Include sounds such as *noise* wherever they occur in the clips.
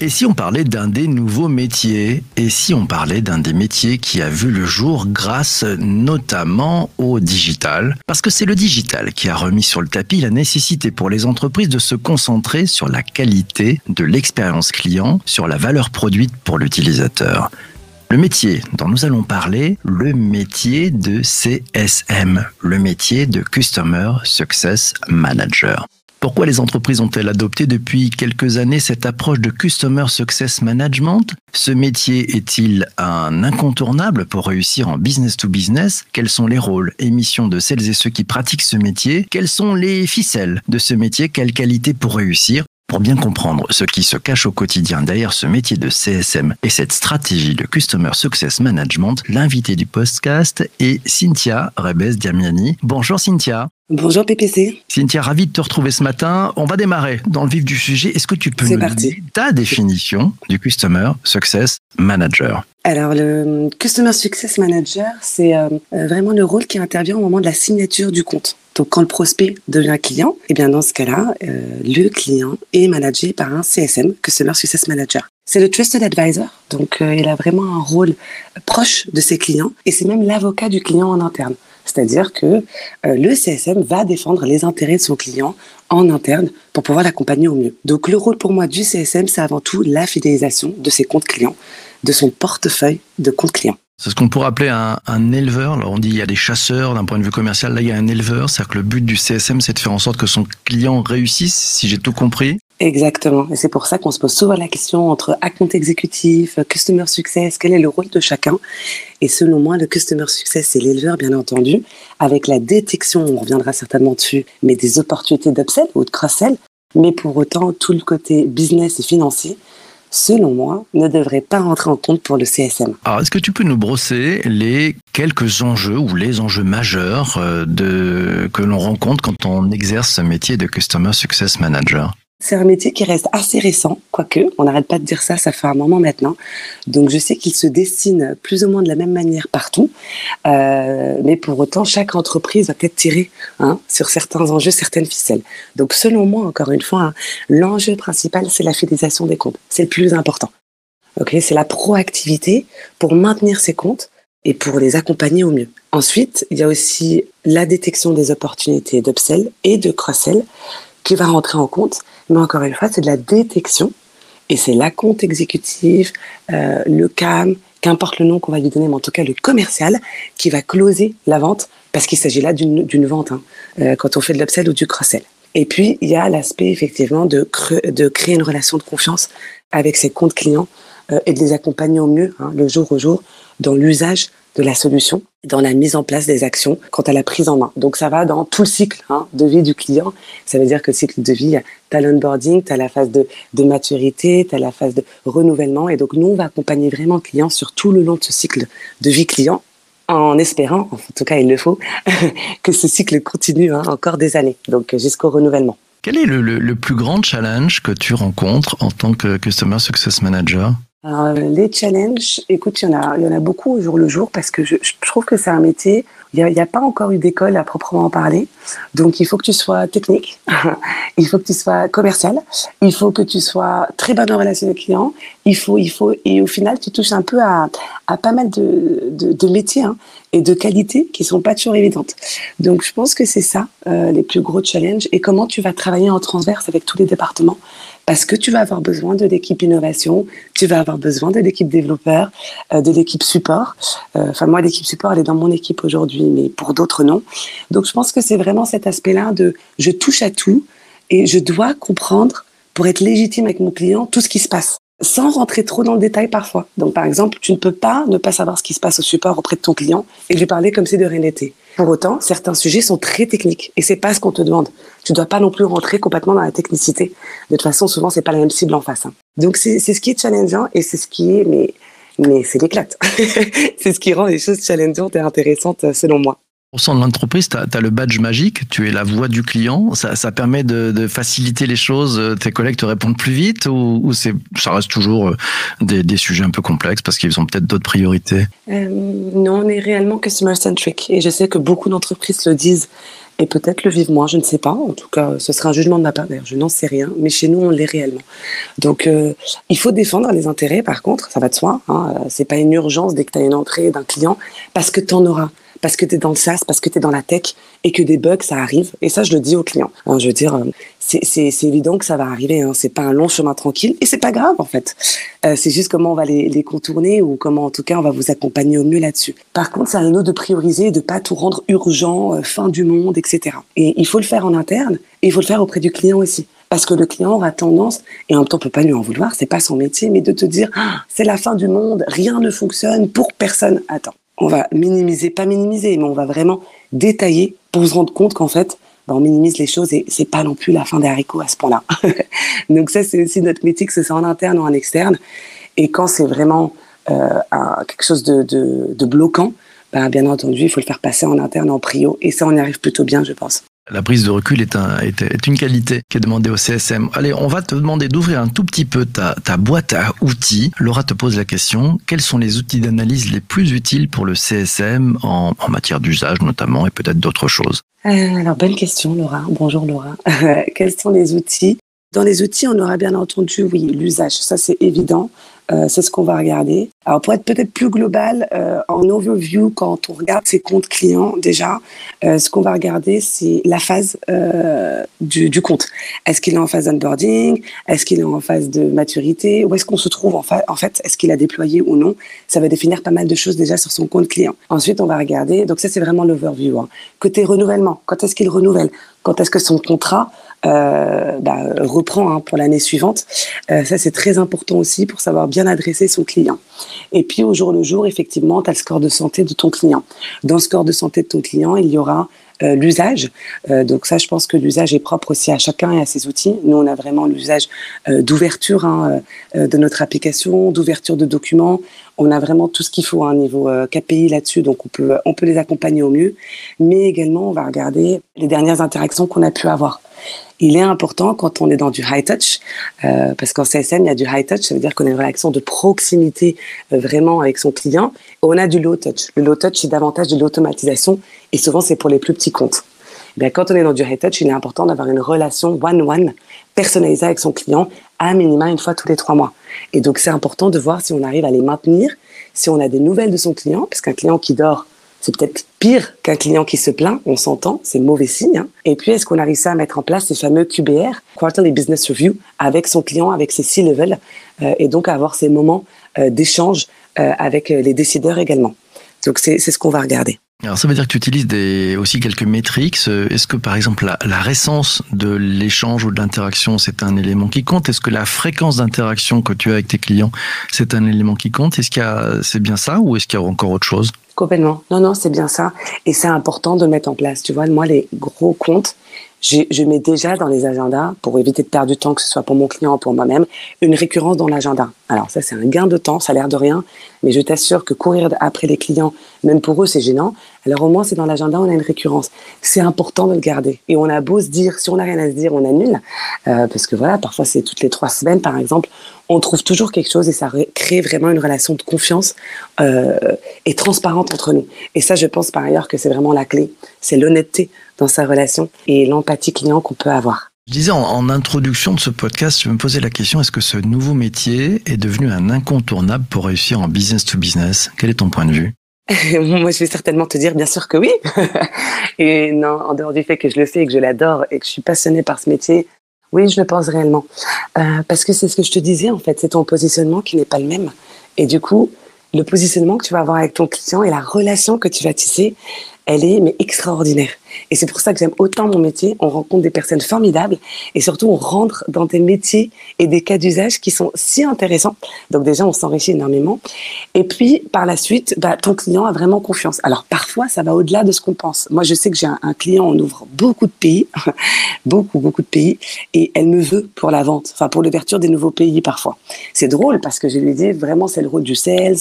Et si on parlait d'un des nouveaux métiers? Et si on parlait d'un des métiers qui a vu le jour grâce notamment au digital? Parce que c'est le digital qui a remis sur le tapis la nécessité pour les entreprises de se concentrer sur la qualité de l'expérience client, sur la valeur produite pour l'utilisateur. Le métier dont nous allons parler, le métier de CSM, le métier de Customer Success Manager. Pourquoi les entreprises ont-elles adopté depuis quelques années cette approche de Customer Success Management? Ce métier est-il un incontournable pour réussir en business to business? Quels sont les rôles et missions de celles et ceux qui pratiquent ce métier? Quelles sont les ficelles de ce métier? Quelles qualités pour réussir? Pour bien comprendre ce qui se cache au quotidien derrière ce métier de CSM et cette stratégie de Customer Success Management, l'invité du podcast est Cynthia Rebes-Diamiani. Bonjour Cynthia. Bonjour PPC. Cynthia, ravi de te retrouver ce matin. On va démarrer dans le vif du sujet. Est-ce que tu peux nous donner ta définition du Customer Success Manager? Alors, le Customer Success Manager, c'est euh, euh, vraiment le rôle qui intervient au moment de la signature du compte. Donc, quand le prospect devient client, et eh bien dans ce cas-là, euh, le client est managé par un CSM, Customer Success Manager. C'est le Trusted Advisor, donc il a vraiment un rôle proche de ses clients et c'est même l'avocat du client en interne. C'est-à-dire que le CSM va défendre les intérêts de son client en interne pour pouvoir l'accompagner au mieux. Donc le rôle pour moi du CSM, c'est avant tout la fidélisation de ses comptes clients de son portefeuille de compte client. C'est ce qu'on pourrait appeler un, éleveur. Alors on dit il y a des chasseurs d'un point de vue commercial. Là, il y a un éleveur. C'est-à-dire que le but du CSM, c'est de faire en sorte que son client réussisse, si j'ai tout compris. Exactement. Et c'est pour ça qu'on se pose souvent la question entre account exécutif, customer success, quel est le rôle de chacun? Et selon moi, le customer success, c'est l'éleveur, bien entendu, avec la détection, on reviendra certainement dessus, mais des opportunités d'upsell ou de cross-sell. Mais pour autant, tout le côté business et financier, selon moi, ne devrait pas rentrer en compte pour le CSM. Alors, est-ce que tu peux nous brosser les quelques enjeux ou les enjeux majeurs euh, que l'on rencontre quand on exerce ce métier de Customer Success Manager? C'est un métier qui reste assez récent, quoique, on n'arrête pas de dire ça, ça fait un moment maintenant. Donc je sais qu'il se dessine plus ou moins de la même manière partout, euh, mais pour autant, chaque entreprise va peut-être tirer hein, sur certains enjeux, certaines ficelles. Donc selon moi, encore une fois, hein, l'enjeu principal, c'est la fidélisation des comptes. C'est le plus important. Ok, c'est la proactivité pour maintenir ces comptes et pour les accompagner au mieux. Ensuite, il y a aussi la détection des opportunités d'upsell et de cross-sell qui va rentrer en compte mais encore une fois, c'est de la détection. Et c'est la compte exécutif, euh, le CAM, qu'importe le nom qu'on va lui donner, mais en tout cas le commercial, qui va closer la vente, parce qu'il s'agit là d'une vente, hein, euh, quand on fait de l'upsell ou du cross-sell. Et puis, il y a l'aspect effectivement de, de créer une relation de confiance avec ses comptes clients euh, et de les accompagner au mieux, hein, le jour au jour, dans l'usage de la solution, dans la mise en place des actions quant à la prise en main. Donc ça va dans tout le cycle hein, de vie du client. Ça veut dire que le cycle de vie, tu as l'onboarding, tu as la phase de, de maturité, tu as la phase de renouvellement. Et donc nous, on va accompagner vraiment le client sur tout le long de ce cycle de vie client en espérant, en tout cas il le faut, *laughs* que ce cycle continue hein, encore des années, donc jusqu'au renouvellement. Quel est le, le, le plus grand challenge que tu rencontres en tant que Customer Success Manager? Alors, les challenges, écoute, il y en a, il y en a beaucoup au jour le jour parce que je, je trouve que c'est un métier. Il n'y a, a, pas encore eu d'école à proprement parler. Donc, il faut que tu sois technique, *laughs* il faut que tu sois commercial, il faut que tu sois très bonne en relation avec les clients. Il faut, il faut, et au final, tu touches un peu à, à pas mal de, de, de métiers hein, et de qualités qui sont pas toujours évidentes. Donc, je pense que c'est ça euh, les plus gros challenges et comment tu vas travailler en transverse avec tous les départements parce que tu vas avoir besoin de l'équipe innovation, tu vas avoir besoin de l'équipe développeur, euh, de l'équipe support. Euh, enfin, moi, l'équipe support, elle est dans mon équipe aujourd'hui, mais pour d'autres, non. Donc, je pense que c'est vraiment cet aspect-là de je touche à tout et je dois comprendre pour être légitime avec mon client tout ce qui se passe sans rentrer trop dans le détail parfois. Donc, par exemple, tu ne peux pas ne pas savoir ce qui se passe au support auprès de ton client et lui parler comme si de rien n'était. Pour autant, certains sujets sont très techniques et c'est pas ce qu'on te demande. Tu dois pas non plus rentrer complètement dans la technicité. De toute façon, souvent, c'est pas la même cible en face. Hein. Donc, c'est ce qui est challengeant et c'est ce qui est, mais, mais c'est l'éclate. *laughs* c'est ce qui rend les choses challengeantes et intéressantes selon moi. De l'entreprise, tu as, le badge magique, tu es la voix du client. Ça, permet de, faciliter les choses. Tes collègues te répondent plus vite ou, ça reste toujours euh, des, sujets un peu complexes parce qu'ils ont peut-être d'autres priorités? Euh, Non, on est réellement customer-centric. Et je sais que beaucoup d'entreprises le disent et peut-être le vivent moins, je ne sais pas. En tout cas, ce sera un jugement de ma part. Je n'en sais rien, mais chez nous, on l'est réellement. Donc, euh, il faut défendre les intérêts. Par contre, ça va de soi. Hein, c'est pas une urgence dès que tu as une entrée d'un client, parce que tu en auras parce que tu es dans le SaaS, parce que tu es dans la tech et que des bugs, ça arrive. Et ça, je le dis aux clients. Je veux dire, euh, c'est évident que ça va arriver. Hein. C'est pas un long chemin tranquille et c'est pas grave en fait. Euh, c'est juste comment on va les, les, contourner ou comment en tout cas on va vous accompagner au mieux là-dessus. Par contre, c'est à nous de prioriser et de pas tout rendre urgent, euh, fin du monde, etc. Et il faut le faire en interne et il faut le faire auprès du client aussi. Parce que le client aura tendance, et en même temps on peut pas lui en vouloir, c'est pas son métier, mais de te dire ah, c'est la fin du monde, rien ne fonctionne pour personne. Attends, on va minimiser, pas minimiser, mais on va vraiment détailler pour se rendre compte qu'en fait, bah, on minimise les choses et c'est pas non plus la fin des haricots à ce point-là. *laughs* Donc ça, c'est aussi notre métier, que ce soit en interne ou en externe. Et quand c'est vraiment euh, quelque chose de, bloquant, bah, bien entendu, il faut le faire passer en interne, en prio. Et ça, on y arrive plutôt bien, je pense. La prise de recul est, un, est, une qualité qui est demandée au CSM. Allez, on va te demander d'ouvrir un tout petit peu ta, boîte à outils. Laura te pose la question, quels sont les outils d'analyse les plus utiles pour le CSM en, en matière d'usage notamment et peut-être d'autres choses? Euh, Alors, bonne question Laura. Bonjour Laura. *laughs* quels sont les outils? Dans les outils, on aura bien entendu, oui, l'usage, ça c'est évident. Euh, c'est ce qu'on va regarder. Alors pour être peut-être plus global, euh, en overview, quand on regarde ses comptes clients déjà, euh, ce qu'on va regarder, c'est la phase du, du, compte. Est-ce qu'il est en phase d'onboarding Est-ce qu'il est en phase de maturité? Où est-ce qu'on se trouve en, en fait Est-ce qu'il a déployé ou non? Ça va définir pas mal de choses déjà sur son compte client. Ensuite, on va regarder, donc ça c'est vraiment l'overview. Hein. Côté renouvellement, quand est-ce qu'il renouvelle? Quand est-ce que son contrat euh, bah, reprend hein, pour l'année suivante. Euh, ça, c'est très important aussi pour savoir bien adresser son client. Et puis, au jour le jour, effectivement, tu as le score de santé de ton client. Dans le score de santé de ton client, il y aura euh, l'usage. Euh, donc ça, je pense que l'usage est propre aussi à chacun et à ses outils. Nous, on a vraiment l'usage euh, d'ouverture hein, de notre application, d'ouverture de documents. On a vraiment tout ce qu'il faut à un niveau KPI là-dessus, donc on peut, on peut les accompagner au mieux. Mais également, on va regarder les dernières interactions qu'on a pu avoir il est important quand on est dans du high touch, euh, parce qu'en CSM, il y a du high touch, ça veut dire qu'on a une réaction de proximité euh, vraiment avec son client. Et on a du low touch. Le low touch, c'est davantage de l'automatisation, et souvent, c'est pour les plus petits comptes. Eh bien, quand on est dans du high touch, il est important d'avoir une relation one-one personnalisée avec son client, à minima une fois tous les trois mois. Et donc, c'est important de voir si on arrive à les maintenir, si on a des nouvelles de son client, parce qu'un client qui dort c'est peut-être pire qu'un client qui se plaint, on s'entend, c'est mauvais signe. Hein. Et puis, est-ce qu'on a réussi à mettre en place ces fameux QBR, Quarterly Business Review, avec son client, avec ses C-level, euh, et donc avoir ces moments euh, d'échange euh, avec les décideurs également. Donc, c'est ce qu'on va regarder. Alors ça veut dire que tu utilises aussi quelques métriques. Est-ce que par exemple la, récence de l'échange ou de l'interaction c'est un élément qui compte? Est-ce que la fréquence d'interaction que tu as avec tes clients c'est un élément qui compte? Est-ce qu'il c'est bien ça ou est-ce qu'il y a encore autre chose? Complètement. Non, non, c'est bien ça. Et c'est important de mettre en place. Tu vois, moi, les gros comptes, je mets déjà dans les agendas, pour éviter de perdre du temps, que ce soit pour mon client ou pour moi-même, une récurrence dans l'agenda. Alors ça, c'est un gain de temps, ça a l'air de rien, mais je t'assure que courir après les clients, même pour eux, c'est gênant. Alors au moins, c'est dans l'agenda, on a une récurrence. C'est important de le garder. Et on a beau se dire, si on n'a rien à se dire, on annule. Euh, parce que voilà, parfois, c'est toutes les trois semaines, par exemple, on trouve toujours quelque chose et ça crée vraiment une relation de confiance euh, et transparente entre nous. Et ça, je pense par ailleurs que c'est vraiment la clé. C'est l'honnêteté dans sa relation et l'empathie client qu'on peut avoir. Je disais en, introduction de ce podcast, je me posais la question, est-ce que ce nouveau métier est devenu un incontournable pour réussir en business to business? Quel est ton point de vue? *laughs* Moi, je vais certainement te dire, bien sûr que oui. *laughs* et non, en dehors du fait que je le fais et que je l'adore et que je suis passionnée par ce métier, oui, je le pense réellement. Euh, parce que c'est ce que je te disais, en fait, c'est ton positionnement qui n'est pas le même. Et du coup, le positionnement que tu vas avoir avec ton client et la relation que tu vas tisser, elle est mais extraordinaire. Et c'est pour ça que j'aime autant mon métier. On rencontre des personnes formidables et surtout on rentre dans des métiers et des cas d'usage qui sont si intéressants. Donc déjà, on s'enrichit énormément. Et puis par la suite, bah, ton client a vraiment confiance. Alors parfois, ça va au-delà de ce qu'on pense. Moi, je sais que j'ai un, client, on ouvre beaucoup de pays, *laughs* beaucoup, beaucoup de pays, et elle me veut pour la vente, enfin pour l'ouverture des nouveaux pays parfois. C'est drôle parce que je lui dis vraiment c'est le rôle du sales.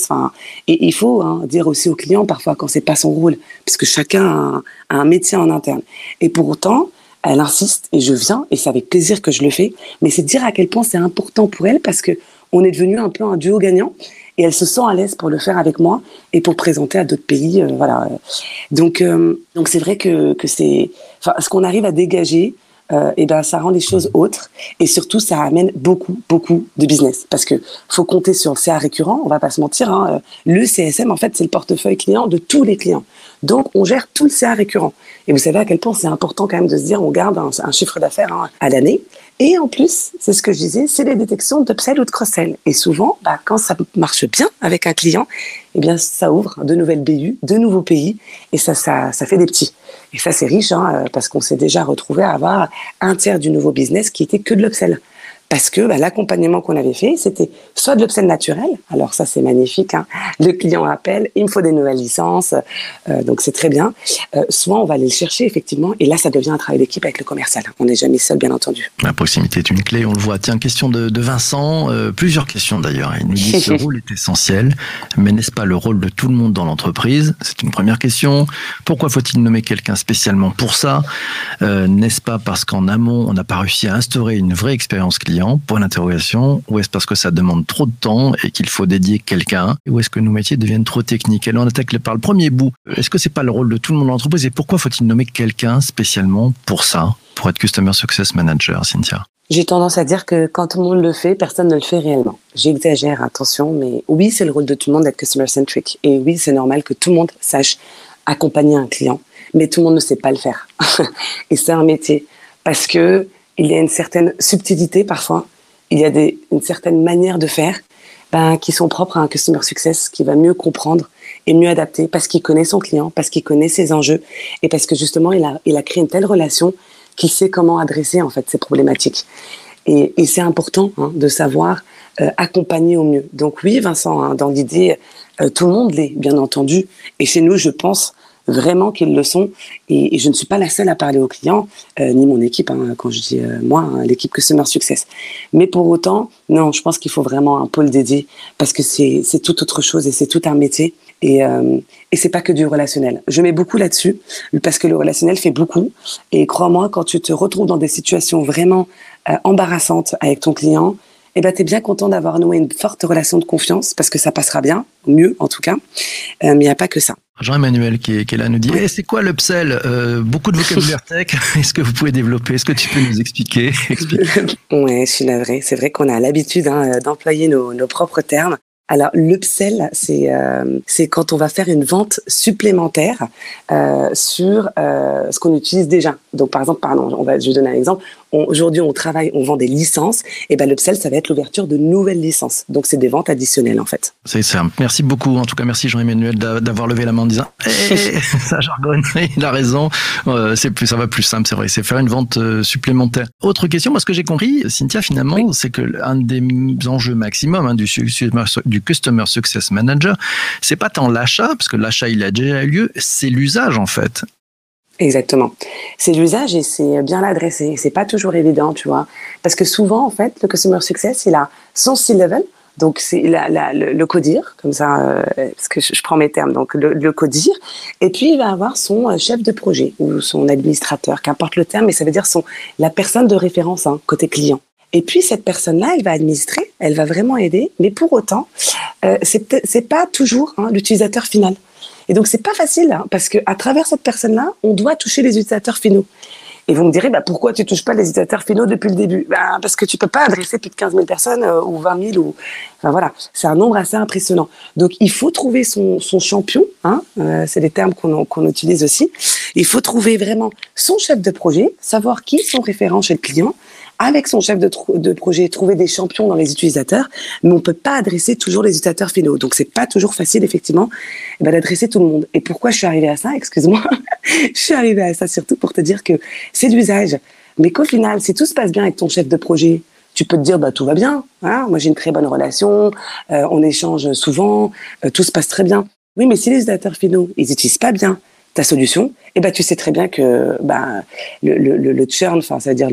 Et il faut hein, dire aussi au client parfois quand c'est pas son rôle, parce que chacun a un métier en interne. Et pour autant, elle insiste et je viens et c'est avec plaisir que je le fais. Mais c'est dire à quel point c'est important pour elle parce que on est devenu un peu un duo gagnant et elle se sent à l'aise pour le faire avec moi et pour présenter à d'autres pays. voilà. Donc, donc c'est vrai que, que c'est, enfin, ce qu'on arrive à dégager, euh, et ben ça rend les choses autres. Et surtout ça amène beaucoup beaucoup de business. Parce que faut compter sur le CA récurrent on va pas se mentir hein, euh, le CSM en fait c'est le portefeuille client de tous les clients. Donc on gère tout le CA récurrent. Et vous savez à quel point c'est important quand même de se dire on garde un, chiffre d'affaires hein, à l'année et en plus, c'est ce que je disais, c'est les détections d'upsell ou de cross-sell. Et souvent, bah, quand ça marche bien avec un client, eh bien, ça ouvre de nouvelles BU, de nouveaux pays, et ça, ça, ça fait des petits. Et ça, c'est riche, hein, parce qu'on s'est déjà retrouvé à avoir un tiers du nouveau business qui était que de l'upsell parce que bah, l'accompagnement qu'on avait fait, c'était soit de l'upsell naturel, alors ça c'est magnifique, hein. le client appelle, il me faut des nouvelles licences, euh, donc c'est très bien, euh, soit on va aller le chercher effectivement, et là ça devient un travail d'équipe avec le commercial, on n'est jamais seul bien entendu. La proximité est une clé, on le voit. Tiens, question de, Vincent, euh, plusieurs questions d'ailleurs, il nous dit ce *laughs* rôle est essentiel, mais n'est-ce pas le rôle de tout le monde dans l'entreprise? C'est une première question. Pourquoi faut-il nommer quelqu'un spécialement pour ça? N'est-ce pas parce qu'en amont, on n'a pas réussi à instaurer une vraie expérience client? Point d'interrogation. Ou est-ce parce que ça demande trop de temps et qu'il faut dédier quelqu'un Ou est-ce que nos métiers deviennent trop techniques? Et là, on attaque par le premier bout. Est-ce que c'est pas le rôle de tout le monde dans l'entreprise? Et pourquoi faut-il nommer quelqu'un spécialement pour ça, pour être Customer Success Manager, Cynthia? J'ai tendance à dire que quand tout le monde le fait, personne ne le fait réellement. J'exagère, attention, mais oui, c'est le rôle de tout le monde d'être customer centric. Et oui, c'est normal que tout le monde sache accompagner un client, mais tout le monde ne sait pas le faire. *laughs* et c'est un métier parce que il y a une certaine subtilité parfois, il y a une certaine manière de faire ben, qui sont propres à un customer success qui va mieux comprendre et mieux adapter parce qu'il connaît son client, parce qu'il connaît ses enjeux et parce que justement il a, créé une telle relation qu'il sait comment adresser en fait ces problématiques. Et, et c'est important hein, de savoir euh, accompagner au mieux. Donc oui, Vincent, hein, dans l'idée, euh, tout le monde l'est, bien entendu. Et chez nous, je pense vraiment qu'ils le sont. Et, je ne suis pas la seule à parler aux clients, euh, ni mon équipe, hein, quand je dis euh, moi, hein, l'équipe Customer Success. Mais pour autant, non, je pense qu'il faut vraiment un pôle dédié parce que c'est tout autre chose et c'est tout un métier. Et, euh, et c'est pas que du relationnel. Je mets beaucoup là-dessus parce que le relationnel fait beaucoup. Et crois-moi, quand tu te retrouves dans des situations vraiment euh, embarrassantes avec ton client, eh ben, tu es bien content d'avoir noué une forte relation de confiance parce que ça passera bien, mieux en tout cas. mais il n'y a pas que ça. Jean-Emmanuel qui, est, là nous dit eh, c'est quoi l'upsell euh, Beaucoup de vocabulaire tech. *laughs* Est-ce que vous pouvez développer Est-ce que tu peux nous expliquer *laughs* *laughs* Oui, je suis navrée. C'est vrai qu'on a l'habitude hein, d'employer nos, nos, propres termes. Alors l'upsell, c'est euh, c'est quand on va faire une vente supplémentaire euh, sur euh, ce qu'on utilise déjà. Donc par exemple, pardon, on va, je vais donner un exemple. Aujourd'hui, on travaille, on vend des licences. Et ben l'upsell, ça va être l'ouverture de nouvelles licences. Donc c'est des ventes additionnelles en fait. C'est ça. Merci beaucoup. En tout cas, merci Jean-Emmanuel d'avoir levé la main en disant hey, *laughs* *laughs* ça jargonne. Il a raison. Euh, c'est plus, ça va plus simple, c'est vrai. C'est faire une vente euh, supplémentaire. Autre question, moi ce que j'ai compris, Cynthia, finalement, c'est que un des enjeux maximum hein, du, du Customer Success Manager, c'est pas tant l'achat, parce que l'achat il a déjà eu lieu, c'est l'usage en fait. Exactement. C'est l'usage et c'est bien l'adresser. C'est pas toujours évident, tu vois. Parce que souvent, en fait, le customer success, il a son C-level. Donc, c'est le, le, codir, comme ça, euh, parce que je, prends mes termes, donc le, le, codir. Et puis, il va avoir son euh, chef de projet ou son administrateur, qu'importe le terme, mais ça veut dire son, la personne de référence hein, côté client. Et puis cette personne-là, elle va administrer, elle va vraiment aider, mais pour autant, euh, c'est pas toujours hein, l'utilisateur final. Et donc c'est pas facile hein, parce que à travers cette personne-là, on doit toucher les utilisateurs finaux. Et vous me direz, bah, pourquoi tu touches pas les utilisateurs finaux depuis le début? Bah, Parce que tu peux pas adresser plus de 15 000 personnes euh, ou 20 000. Ou... Voilà, c'est un nombre assez impressionnant. Donc il faut trouver son, son champion, hein, euh, c'est des termes qu'on utilise aussi. Il faut trouver vraiment son chef de projet, savoir qui sont référents chez le client, avec son chef de, projet, trouver des champions dans les utilisateurs, mais on peut pas adresser toujours les utilisateurs finaux. Donc c'est pas toujours facile effectivement eh ben, d'adresser tout le monde. Et pourquoi je suis arrivée à ça? Excuse-moi, *laughs* je suis arrivée à ça surtout pour te dire que c'est l'usage, mais qu'au final, si tout se passe bien avec ton chef de projet, tu peux te dire bah tout va bien. Hein Moi j'ai une très bonne relation, euh, on échange souvent, euh, tout se passe très bien. Oui, mais si les utilisateurs finaux ils n'utilisent pas bien ta solution, eh ben, tu sais très bien que bah, le, le, le churn, enfin, c'est-à-dire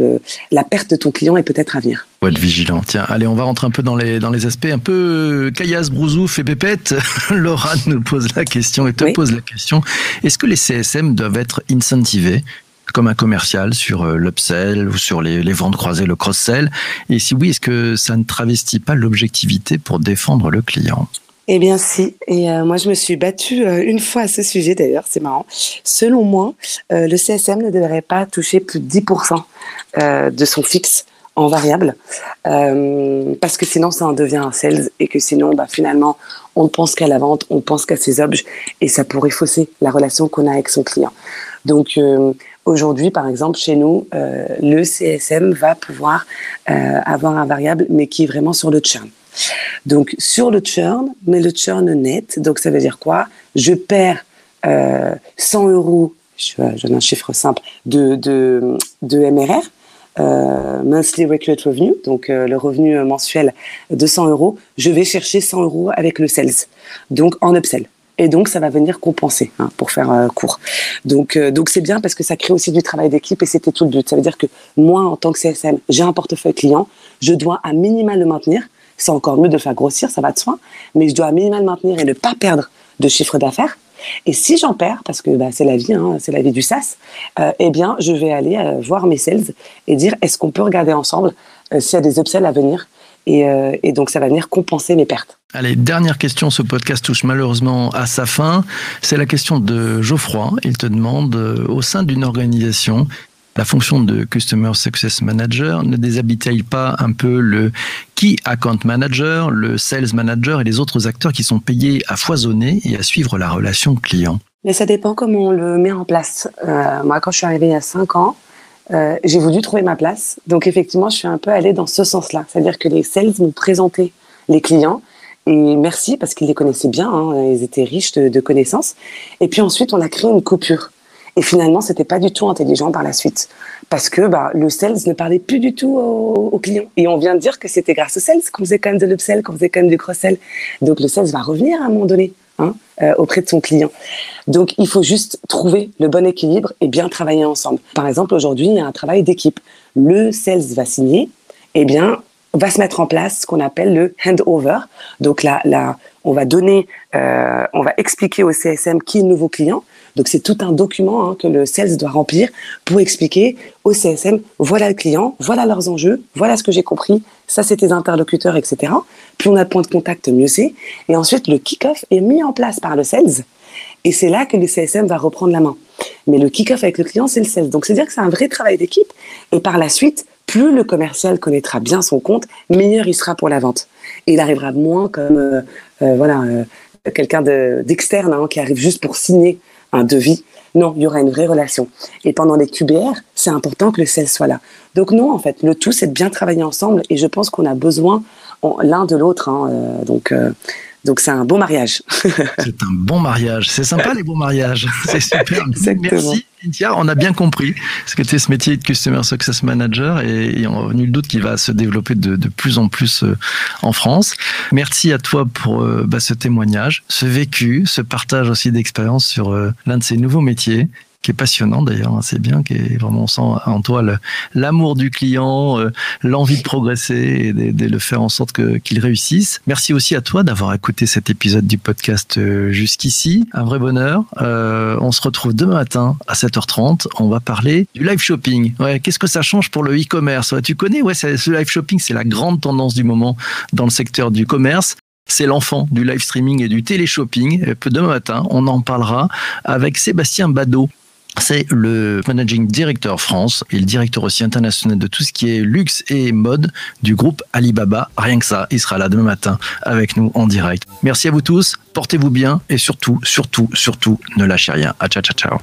la perte de ton client est peut-être à venir. Faut être vigilant. Tiens, allez, on va rentrer un peu dans les, dans les aspects un peu caillasse, brousouf et pépette. *laughs* Laura nous pose la question et te pose la question. Est-ce que les CSM doivent être incentivés comme un commercial sur euh, l'upsell ou sur les, les ventes croisées, le cross-sell? Et si oui, est-ce que ça ne travestit pas l'objectivité pour défendre le client? Eh bien si, et euh, moi je me suis battue euh, une fois à ce sujet d'ailleurs, c'est marrant. Selon moi, euh, le CSM ne devrait pas toucher plus de 10% de son fixe en variable, parce que sinon ça en devient un sales et que sinon bah, finalement on ne pense qu'à la vente, on pense qu'à ses objets et ça pourrait fausser la relation qu'on a avec son client. Donc aujourd'hui par exemple chez nous, le CSM va pouvoir avoir un variable mais qui est vraiment sur le churn. Donc sur le churn, mais le churn net, donc ça veut dire quoi? Je perds 100 euh, euros, je, donne un chiffre simple, de, de, de MRR, euh, monthly recurrent revenue, donc euh, le revenu mensuel de 100 euros, je vais chercher 100 euros avec le sales, donc en upsell. Et donc, ça va venir compenser, hein, pour faire court. Donc, donc c'est bien parce que ça crée aussi du travail d'équipe et c'était tout le but. Ça veut dire que moi, en tant que CSM, j'ai un portefeuille client, je dois à minima le maintenir c'est encore mieux de faire grossir, ça va de soi, mais je dois minimal maintenir et ne pas perdre de chiffre d'affaires. Et si j'en perds, parce que bah, c'est la vie, hein, c'est la vie du SaaS, euh, eh bien, je vais aller euh, voir mes sales et dire est-ce qu'on peut regarder ensemble euh, s'il y a des upsells à venir et, et, donc, ça va venir compenser mes pertes. Allez, dernière question. Ce podcast touche malheureusement à sa fin. C'est la question de Geoffroy. Il te demande, au sein d'une organisation, la fonction de Customer Success Manager ne déshabille pas un peu le Key Account Manager, le Sales Manager et les autres acteurs qui sont payés à foisonner et à suivre la relation client? Mais ça dépend comment on le met en place. Euh, moi, quand je suis arrivée il y a 5 ans, euh, j'ai voulu trouver ma place. Donc effectivement, je suis un peu allée dans ce sens-là. C'est-à-dire que les sales m'ont présenté les clients et merci parce qu'ils les connaissaient bien, hein, ils étaient riches de, connaissances. Et puis ensuite, on a créé une coupure. Et finalement, c'était pas du tout intelligent par la suite. Parce que bah, le sales ne parlait plus du tout aux, clients. Et on vient de dire que c'était grâce au sales qu'on faisait quand même de l'upsell, qu'on faisait quand même du cross-sell. Donc le sales va revenir à un moment donné hein, euh, auprès de son client. Donc il faut juste trouver le bon équilibre et bien travailler ensemble. Par exemple, aujourd'hui, il y a un travail d'équipe. Le sales va signer, eh bien, va se mettre en place ce qu'on appelle le handover. Donc là, on va donner, euh, on va expliquer au CSM qui est le nouveau client. Donc c'est tout un document hein, que le sales doit remplir pour expliquer au CSM voilà le client, voilà leurs enjeux, voilà ce que j'ai compris, ça c'est tes interlocuteurs, etc. Plus on a de points de contact, mieux c'est. Et ensuite le kick-off est mis en place par le sales. Et c'est là que le CSM va reprendre la main. Mais le kick-off avec le client, c'est le sales. Donc c'est-à-dire que c'est un vrai travail d'équipe. Et par la suite, plus le commercial connaîtra bien son compte, meilleur il sera pour la vente. Et il arrivera moins comme euh, euh, voilà euh, quelqu'un d'externe hein, qui arrive juste pour signer un devis. Non, il y aura une vraie relation. Et pendant les QBR, c'est important que le sales soit là. Donc non, en fait, le tout, c'est de bien travailler ensemble. Et je pense qu'on a besoin l'un de l'autre. Hein, euh, donc, euh, donc c'est un bon mariage. *laughs* c'est un bon mariage. C'est sympa les bons mariages. *laughs* C'est super. Merci Cynthia. On a bien compris ce que c'est ce métier de Customer Success Manager et, on a nul doute qu'il va se développer de, de, plus en plus euh, en France. Merci à toi pour euh, bah, ce témoignage, ce vécu, ce partage aussi d'expérience sur euh, l'un de ces nouveaux métiers qui est passionnant d'ailleurs, hein, c'est bien, qui est vraiment on sent en toi l'amour du client, euh, l'envie de progresser et de, le faire en sorte que qu'il réussisse. Merci aussi à toi d'avoir écouté cet épisode du podcast euh, jusqu'ici. Un vrai bonheur. Euh, on se retrouve demain matin à 7h30. On va parler du live shopping. Ouais, qu'est-ce que ça change pour le e-commerce? Tu connais, ouais, ce live shopping, c'est la grande tendance du moment dans le secteur du commerce c'est l'enfant du live streaming et du télé-shopping. Demain matin, on en parlera avec Sébastien Badeau, c'est le managing director France et le directeur aussi international de tout ce qui est luxe et mode du groupe Alibaba. Rien que ça, il sera là demain matin avec nous en direct. Merci à vous tous, portez-vous bien et surtout, surtout, surtout, ne lâchez rien. À ciao, ciao, ciao.